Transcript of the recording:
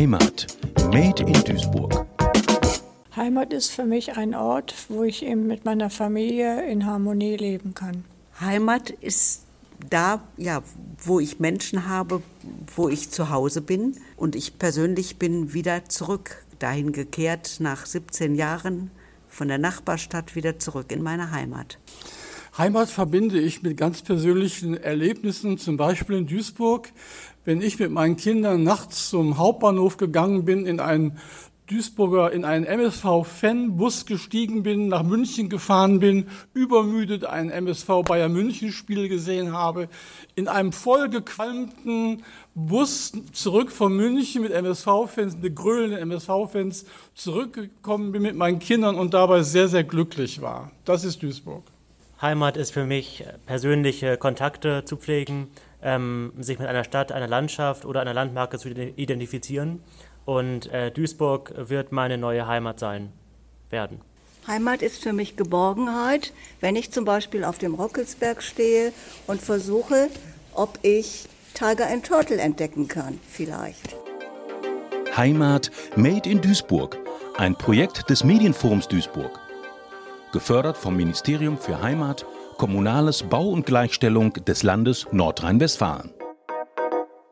Heimat. Made in Duisburg. Heimat ist für mich ein Ort, wo ich eben mit meiner Familie in Harmonie leben kann. Heimat ist da, ja, wo ich Menschen habe, wo ich zu Hause bin. Und ich persönlich bin wieder zurück dahin gekehrt nach 17 Jahren von der Nachbarstadt wieder zurück in meine Heimat. Heimat verbinde ich mit ganz persönlichen Erlebnissen, zum Beispiel in Duisburg, wenn ich mit meinen Kindern nachts zum Hauptbahnhof gegangen bin, in einen Duisburger, in einen MSV-Fanbus gestiegen bin, nach München gefahren bin, übermüdet ein MSV Bayern München-Spiel gesehen habe, in einem vollgequalmten Bus zurück von München mit MSV-Fans, mit grölenden MSV-Fans zurückgekommen bin mit meinen Kindern und dabei sehr, sehr glücklich war. Das ist Duisburg. Heimat ist für mich persönliche Kontakte zu pflegen, ähm, sich mit einer Stadt, einer Landschaft oder einer Landmarke zu identifizieren. Und äh, Duisburg wird meine neue Heimat sein werden. Heimat ist für mich Geborgenheit, wenn ich zum Beispiel auf dem Rockelsberg stehe und versuche, ob ich Tiger and Turtle entdecken kann, vielleicht. Heimat Made in Duisburg, ein Projekt des Medienforums Duisburg. Gefördert vom Ministerium für Heimat, Kommunales Bau und Gleichstellung des Landes Nordrhein-Westfalen.